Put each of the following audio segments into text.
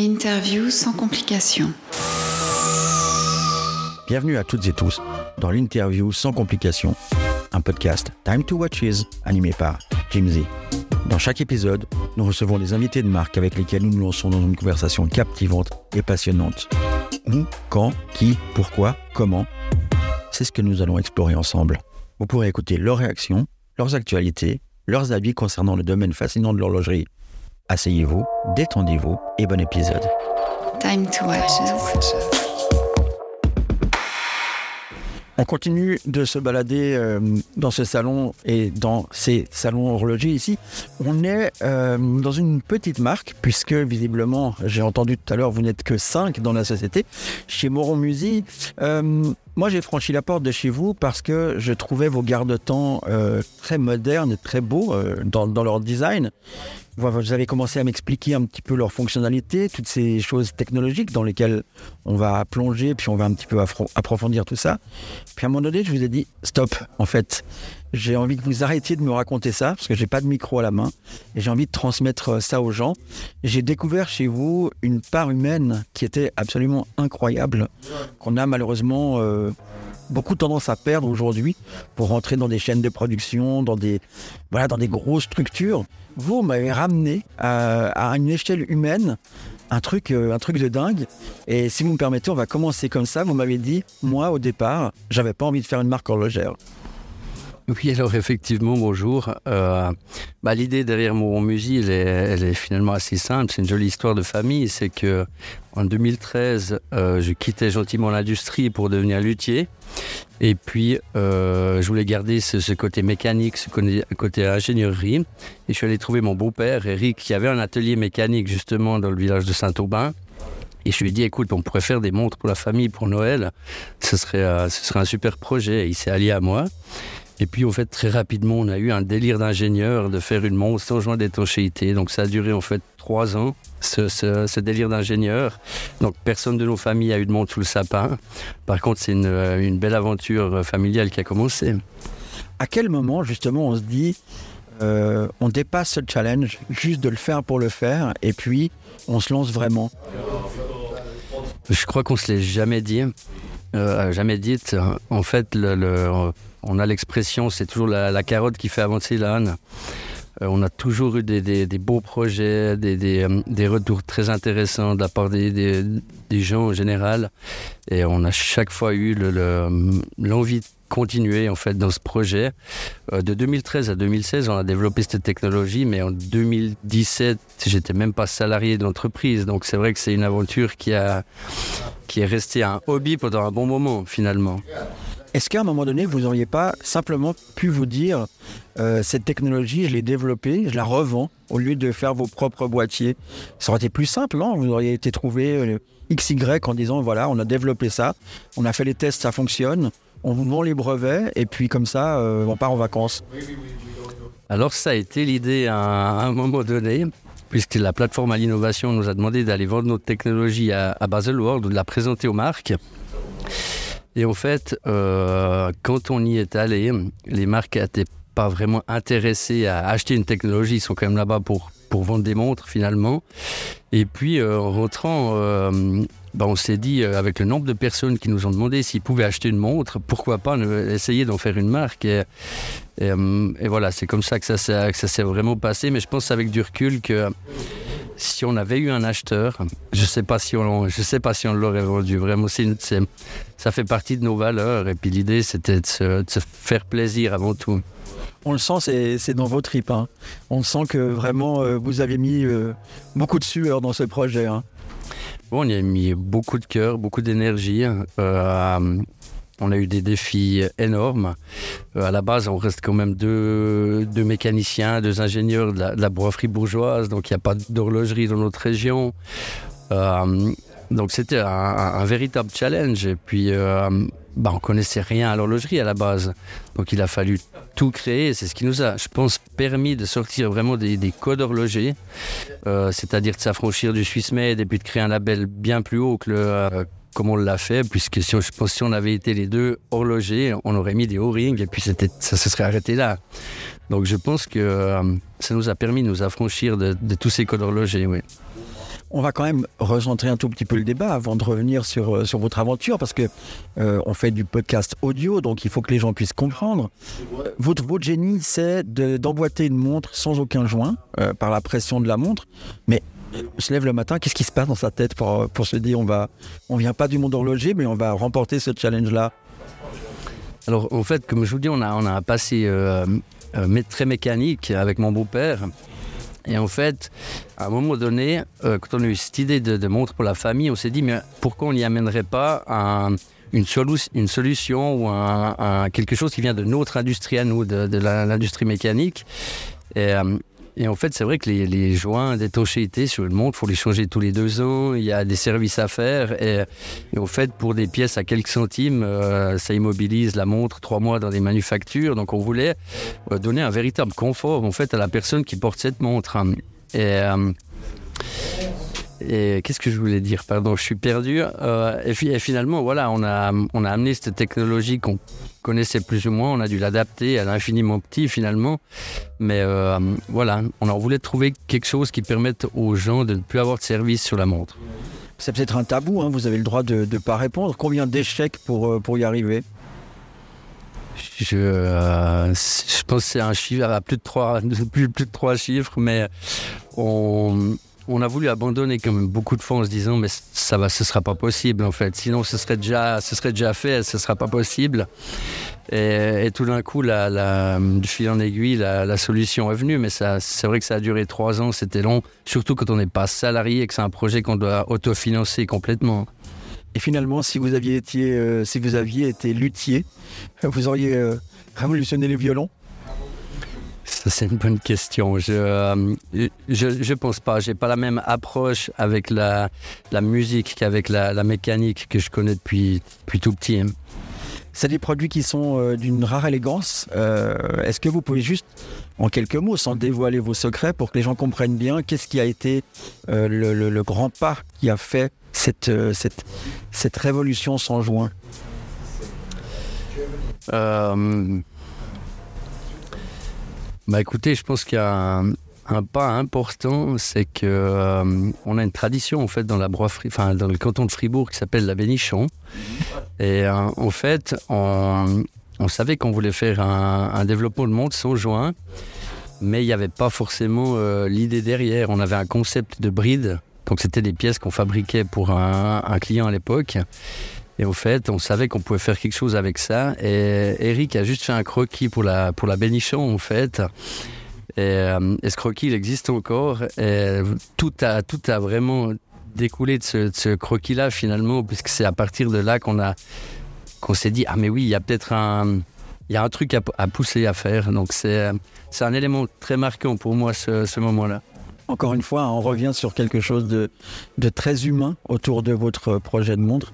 L'interview sans complications. Bienvenue à toutes et tous dans l'interview sans complications, un podcast Time to Watches animé par Jim Z. Dans chaque épisode, nous recevons des invités de marque avec lesquels nous nous lançons dans une conversation captivante et passionnante. Où, quand, qui, pourquoi, comment C'est ce que nous allons explorer ensemble. Vous pourrez écouter leurs réactions, leurs actualités, leurs avis concernant le domaine fascinant de l'horlogerie. Asseyez-vous, détendez-vous et bon épisode. Time to watches. On continue de se balader euh, dans ce salon et dans ces salons horlogers ici. On est euh, dans une petite marque, puisque visiblement, j'ai entendu tout à l'heure, vous n'êtes que 5 dans la société. Chez Moron Musi, euh, moi j'ai franchi la porte de chez vous parce que je trouvais vos garde-temps très modernes et très beaux dans, dans leur design. Vous avez commencé à m'expliquer un petit peu leur fonctionnalité, toutes ces choses technologiques dans lesquelles on va plonger, puis on va un petit peu approfondir tout ça. Puis à un moment donné, je vous ai dit stop. En fait, j'ai envie que vous arrêtiez de me raconter ça parce que j'ai pas de micro à la main et j'ai envie de transmettre euh, ça aux gens. J'ai découvert chez vous une part humaine qui était absolument incroyable, qu'on a malheureusement euh, beaucoup tendance à perdre aujourd'hui pour rentrer dans des chaînes de production, dans des, voilà, dans des grosses structures. Vous m'avez ramené à, une échelle humaine un truc, euh, un truc de dingue. Et si vous me permettez, on va commencer comme ça. Vous m'avez dit, moi au départ, j'avais pas envie de faire une marque horlogère. Oui, alors effectivement, bonjour. Euh, bah, L'idée derrière mon musée, elle est, finalement assez simple. C'est une jolie histoire de famille. C'est que en 2013, euh, je quittais gentiment l'industrie pour devenir luthier. Et puis, euh, je voulais garder ce, côté mécanique, ce côté, ingénierie. Et je suis allé trouver mon beau-père, Eric, qui avait un atelier mécanique justement dans le village de Saint-Aubin. Et je lui ai dit, écoute, on pourrait faire des montres pour la famille, pour Noël. Ce serait, ce serait un super projet. Et il s'est allié à moi. Et puis, en fait, très rapidement, on a eu un délire d'ingénieur de faire une montre sans joint d'étanchéité. Donc, ça a duré en fait trois ans, ce, ce, ce délire d'ingénieur. Donc, personne de nos familles a eu de montre sous le sapin. Par contre, c'est une, une, belle aventure familiale qui a commencé. À quel moment, justement, on se dit, euh, on dépasse ce challenge, juste de le faire pour le faire, et puis on se lance vraiment? Je crois qu'on se l'est jamais dit. Euh, jamais dit. En fait, le, le on a l'expression, c'est toujours la, la, carotte qui fait avancer l'âne. Euh, on a toujours eu des, beaux projets, des, des, retours très intéressants de la part des, gens en général. Et on a chaque fois eu l'envie le, de continuer en fait dans ce projet. Euh, de 2013 à 2016, on a développé cette technologie, mais en 2017, j'étais même pas salarié de l'entreprise. Donc c'est vrai que c'est une aventure qui, a, qui est restée un hobby pendant un bon moment finalement. Est-ce qu'à un moment donné, vous n'auriez pas simplement pu vous dire euh, cette technologie, je l'ai développée, je la revends au lieu de faire vos propres boîtiers? Ça aurait été plus simple, non Vous auriez été trouvé euh, XY en disant voilà, on a développé ça, on a fait les tests, ça fonctionne, on vous vend les brevets et puis comme ça, euh, on part en vacances. Alors ça a été l'idée à, un moment donné puisque la plateforme à l'innovation nous a demandé d'aller vendre notre technologie à, à Baselworld ou de la présenter aux marques. Et en fait, euh, quand on y est allé, les marques n'étaient pas vraiment intéressées à acheter une technologie. Ils sont quand même là-bas pour, pour vendre des montres finalement. Et puis euh, en rentrant, euh, bah, on s'est dit, avec le nombre de personnes qui nous ont demandé s'ils pouvaient acheter une montre, pourquoi pas essayer d'en faire une marque. Et voilà, c'est comme ça que ça s'est vraiment passé. Mais je pense avec du recul que si on avait eu un acheteur, je sais pas si on, je sais pas si on l'aurait vendu. Vraiment, ça fait partie de nos valeurs. Et puis l'idée, c'était de, de se, faire plaisir avant tout. On le sent, c'est dans vos tripes. Hein. On sent que vraiment, euh, vous avez mis euh, beaucoup de sueur dans ce projet. Hein. Bon, on y a mis beaucoup de cœur, beaucoup d'énergie. Euh, on a eu des défis énormes. Euh, à la base, on reste quand même deux, mécaniciens, deux ingénieurs de la, de la bourgeoise, donc il n'y a pas d'horlogerie dans notre région. Euh, donc c'était un, véritable challenge. Et puis, euh, bah, on connaissait rien à l'horlogerie à la base. Donc il a fallu tout créer. C'est ce qui nous a, je pense, permis de sortir vraiment des, des codes horlogers, euh, c'est-à-dire de s'affranchir du Swiss Made et puis de créer un label bien plus haut que le comme on l'a fait, puisque si je pense si on avait été les deux horlogers, on aurait mis des O-rings et puis ça se serait arrêté là. Donc je pense que euh, ça nous a permis de nous affranchir de, tous ces codes horlogers. Oui. On va quand même recentrer un tout petit peu le débat avant de revenir sur, euh, sur votre aventure, parce que euh, on fait du podcast audio, donc il faut que les gens puissent comprendre. Votre, votre génie, c'est de- d'emboîter une montre sans aucun joint, par la pression de la montre. Mais se lève le matin, qu'est-ce qui se passe dans sa tête pour, pour se dire on va, on vient pas du monde horloger, mais on va remporter ce challenge-là? Alors en fait, comme je vous dis, on a, on a un passé euh, euh, très mécanique avec mon beau-père. Et en fait, à un moment donné, euh, quand on a eu cette idée de, montre pour la famille, on s'est dit, mais pourquoi on n'y amènerait pas un- une, solu- une solution ou quelque chose qui vient de notre industrie à nous, de, l'industrie mécanique? Et, euh, et en fait, c'est vrai que les, joints d'étanchéité sur une montre, il faut les changer tous les deux ans. Il y a des services à faire. Et, en fait, pour des pièces à quelques centimes, euh, ça immobilise la montre trois mois dans des manufactures. Donc, on voulait euh, donner un véritable confort en fait à la personne qui porte cette montre. Euh, et qu'est-ce que je voulais dire? Pardon, je suis perdu. Euh, et, fi- et finalement, voilà, on a, on a amené cette technologie qu'on connaissait plus ou moins. On a dû l'adapter à l'infiniment petit finalement. Mais euh, voilà, on en voulait trouver quelque chose qui permette aux gens de ne plus avoir de service sur la montre. C'est peut-être un tabou, hein, vous avez le droit de ne pas répondre. Combien d'échecs pour, euh, pour y arriver? Je, euh, je pense que c'est un chiffre à plus de trois, plus, plus de trois chiffres, mais on, on a voulu abandonner quand même beaucoup de fois en se disant mais ça va, ce sera pas possible en fait. Sinon, ce serait déjà, ce serait déjà fait, ce sera pas possible. Et, tout d'un coup, la, du fil en aiguille, la, solution est venue, mais c'est vrai que ça a duré trois ans, c'était long, surtout quand on n'est pas salarié et que c'est un projet qu'on doit autofinancer complètement. Et finalement, si vous aviez été, euh, si vous aviez été luthier, vous auriez euh, révolutionné les violons Ça, c'est une bonne question. Je euh, je, je pense pas. J'ai pas la même approche avec la, la musique qu'avec la, la mécanique que je connais depuis, depuis tout petit. hein. C'est des produits qui sont euh, d'une rare élégance. Euh, Est-ce que vous pouvez juste, en quelques mots, sans dévoiler vos secrets, pour que les gens comprennent bien, qu'est-ce qui a été le, le- le grand pas qui a fait cette, cette, cette révolution sans joint? Euh, bah écoutez, je pense qu'il y a un, pas important, c'est que euh, on a une tradition en fait dans le canton de Fribourg qui s'appelle la Bénichon. Et euh, en fait, on, savait qu'on voulait faire un, développement de montre sans joint, mais il n'y avait pas forcément euh, l'idée derrière. On avait un concept de bride, donc c'était des pièces qu'on fabriquait pour un client à l'époque. Et au fait, on savait qu'on pouvait faire quelque chose avec ça. Et Eric a juste fait un croquis pour la, pour la bénichon, en fait. Et, euh, et ce croquis, il existe encore. Et tout a, tout a vraiment découlé de ce, croquis-là, finalement, puisque c'est à partir de là qu'on a qu'on s'est dit, ah mais oui, il y a peut-être un, il y a un truc à, pousser, à faire. Donc c'est c'est un élément très marquant pour moi, ce moment-là. Encore une fois, on revient sur quelque chose de, très humain autour de votre projet de montre.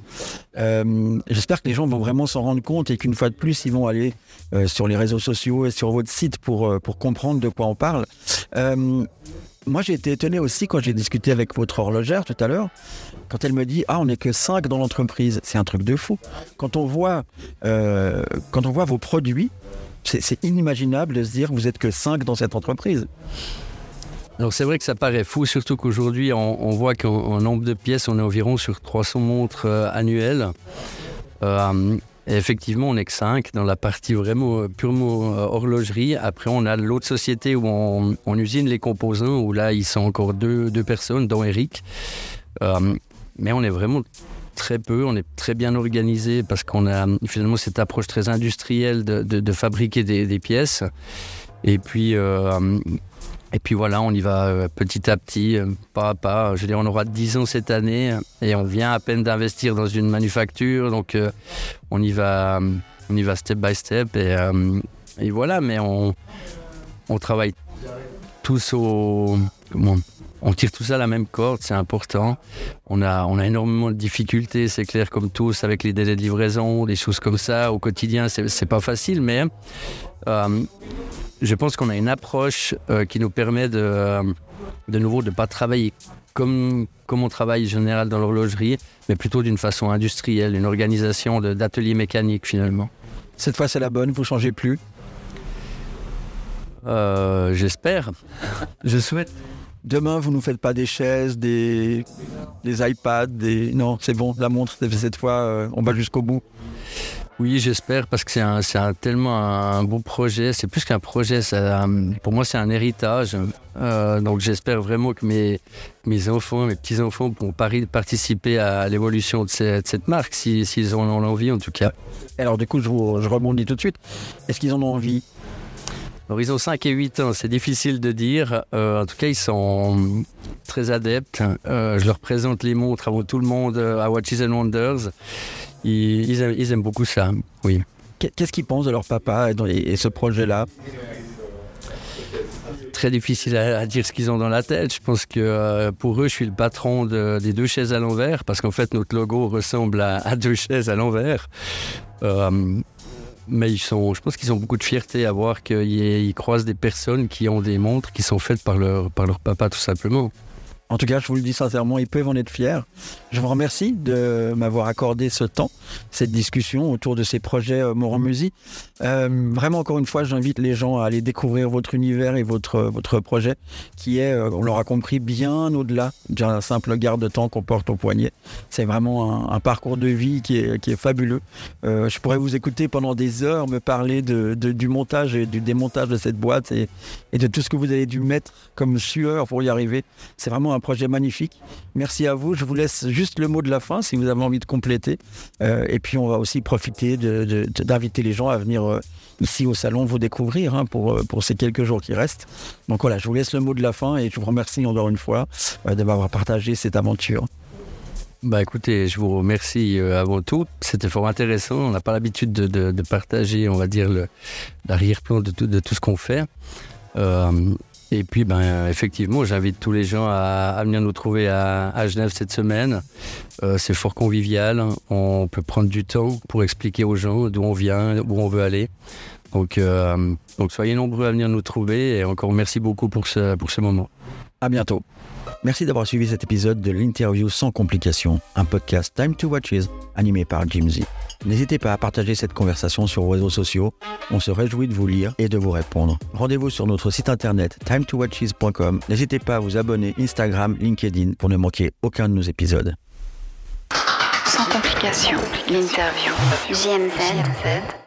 Euh, J'espère que les gens vont vraiment s'en rendre compte et qu'une fois de plus, ils vont aller euh, sur les réseaux sociaux et sur votre site pour, euh, comprendre de quoi on parle. Moi, j'ai été étonné aussi quand j'ai discuté avec votre horlogère tout à l'heure, quand elle me dit Ah, on n'est que 5 dans l'entreprise. C'est un truc de fou. Quand on voit, quand on voit vos produits, c'est c'est inimaginable de se dire Vous êtes que 5 dans cette entreprise. Alors c'est vrai que ça paraît fou, surtout qu'aujourd'hui on, voit qu'en en nombre de pièces, on est environ sur 300 montres euh, annuelles. Euh, et effectivement, on n'est que 5 dans la partie vraiment euh, purement horlogerie. Après, on a l'autre société où on, usine les composants, où là, ils sont encore deux, personnes, dont Eric. Mais on est vraiment très peu, on est très bien organisé parce qu'on a finalement cette approche très industrielle de, fabriquer des, des pièces. Et puis, et puis voilà, on y va euh, petit à petit, euh, pas à pas. Je veux dire, on aura 10 ans cette année et on vient à peine d'investir dans une manufacture. Donc euh, on, y va, on y va step by step. Et, et voilà, mais on, on travaille tous au. Comment on tire tous à la même corde, c'est important. On a, on a énormément de difficultés, c'est clair, comme tous, avec les délais de livraison, des choses comme ça. Au quotidien, c'est pas facile, mais euh, je pense qu'on a une approche euh, qui nous permet de, euh, de nouveau de ne pas travailler comme, comme on travaille en général dans l'horlogerie, mais plutôt d'une façon industrielle, une organisation d'ateliers mécaniques finalement. Cette fois, c'est la bonne, vous changez plus? Euh, J'espère. Je souhaite. Demain, vous nous faites pas des chaises, des, des iPads, des... Non, c'est bon, la montre, cette fois, euh, on va jusqu'au bout. Oui, j'espère, parce que c'est un, un, tellement un beau projet. C'est plus qu'un projet, ça, pour moi, c'est un héritage. Euh, donc, j'espère vraiment que mes, mes enfants, mes petits-enfants pourront participer à l'évolution de, cette marque, s'ils en ont l'envie, en tout cas. Alors, du coup, je, vous, je rebondis tout de suite. Est-ce qu'ils en ont envie? Ont 5 et 8 ans, c'est difficile de dire. Euh, en tout cas, ils sont très adeptes. Euh, je leur présente les montres avant tout le monde à Watches and Wonders. Ils, aiment, beaucoup ça, oui. Qu'est-ce qu'ils pensent de leur papa et, ce projet-là? Très difficile à, dire ce qu'ils ont dans la tête. Je pense que euh, pour eux, je suis le patron des deux chaises à l'envers, parce qu'en fait, notre logo ressemble à, deux chaises à l'envers. Mais ils sont, je pense qu'ils ont beaucoup de fierté à voir qu'ils croisent des personnes qui ont des montres qui sont faites par leur, par leur papa, tout simplement. En tout cas, je vous le dis sincèrement, ils peuvent en être fiers. Je vous remercie de m'avoir accordé ce temps, cette discussion autour de ces projets euh. Euh, vraiment, encore une fois, j'invite les gens à aller découvrir votre univers et votre, votre projet, qui est, euh, on l'aura compris, bien au-delà d'un simple garde-temps qu'on porte au poignet. C'est vraiment un, parcours de vie qui est, qui est fabuleux. je pourrais vous écouter pendant des heures me parler de, du montage et du démontage de cette boîte et, et de tout ce que vous avez dû mettre comme sueur pour y arriver. C'est vraiment un projet magnifique. Merci à vous. Je vous laisse juste le mot de la fin si vous avez envie de compléter. Euh, et puis on va aussi profiter d'inviter les gens à venir euh, ici au salon vous découvrir hein, pour, euh, pour ces quelques jours qui restent. Donc voilà, je vous laisse le mot de la fin et je vous remercie encore une fois de m'avoir partagé cette aventure. Bah écoutez, je vous remercie avant tout. C'était fort intéressant. On n'a pas l'habitude de, partager, on va dire, l'arrière-plan de, tout ce qu'on fait. Et puis, ben, effectivement, j'invite tous les gens à, venir nous trouver à, Genève cette semaine. Euh, c'est fort convivial. On peut prendre du temps pour expliquer aux gens d'où on vient, où on veut aller. Donc, euh, donc, soyez nombreux à venir nous trouver. Et encore merci beaucoup pour ce, pour ce moment. À bientôt. Merci d'avoir suivi cet épisode de l'interview sans complications, un podcast Time to Watches animé par Jim Z. N'hésitez pas à partager cette conversation sur vos réseaux sociaux. On se réjouit de vous lire et de vous répondre. Rendez-vous sur notre site internet timetowatches.com. N'hésitez pas à vous abonner Instagram, LinkedIn pour ne manquer aucun de nos épisodes. Sans complications, l'interview. JMZ.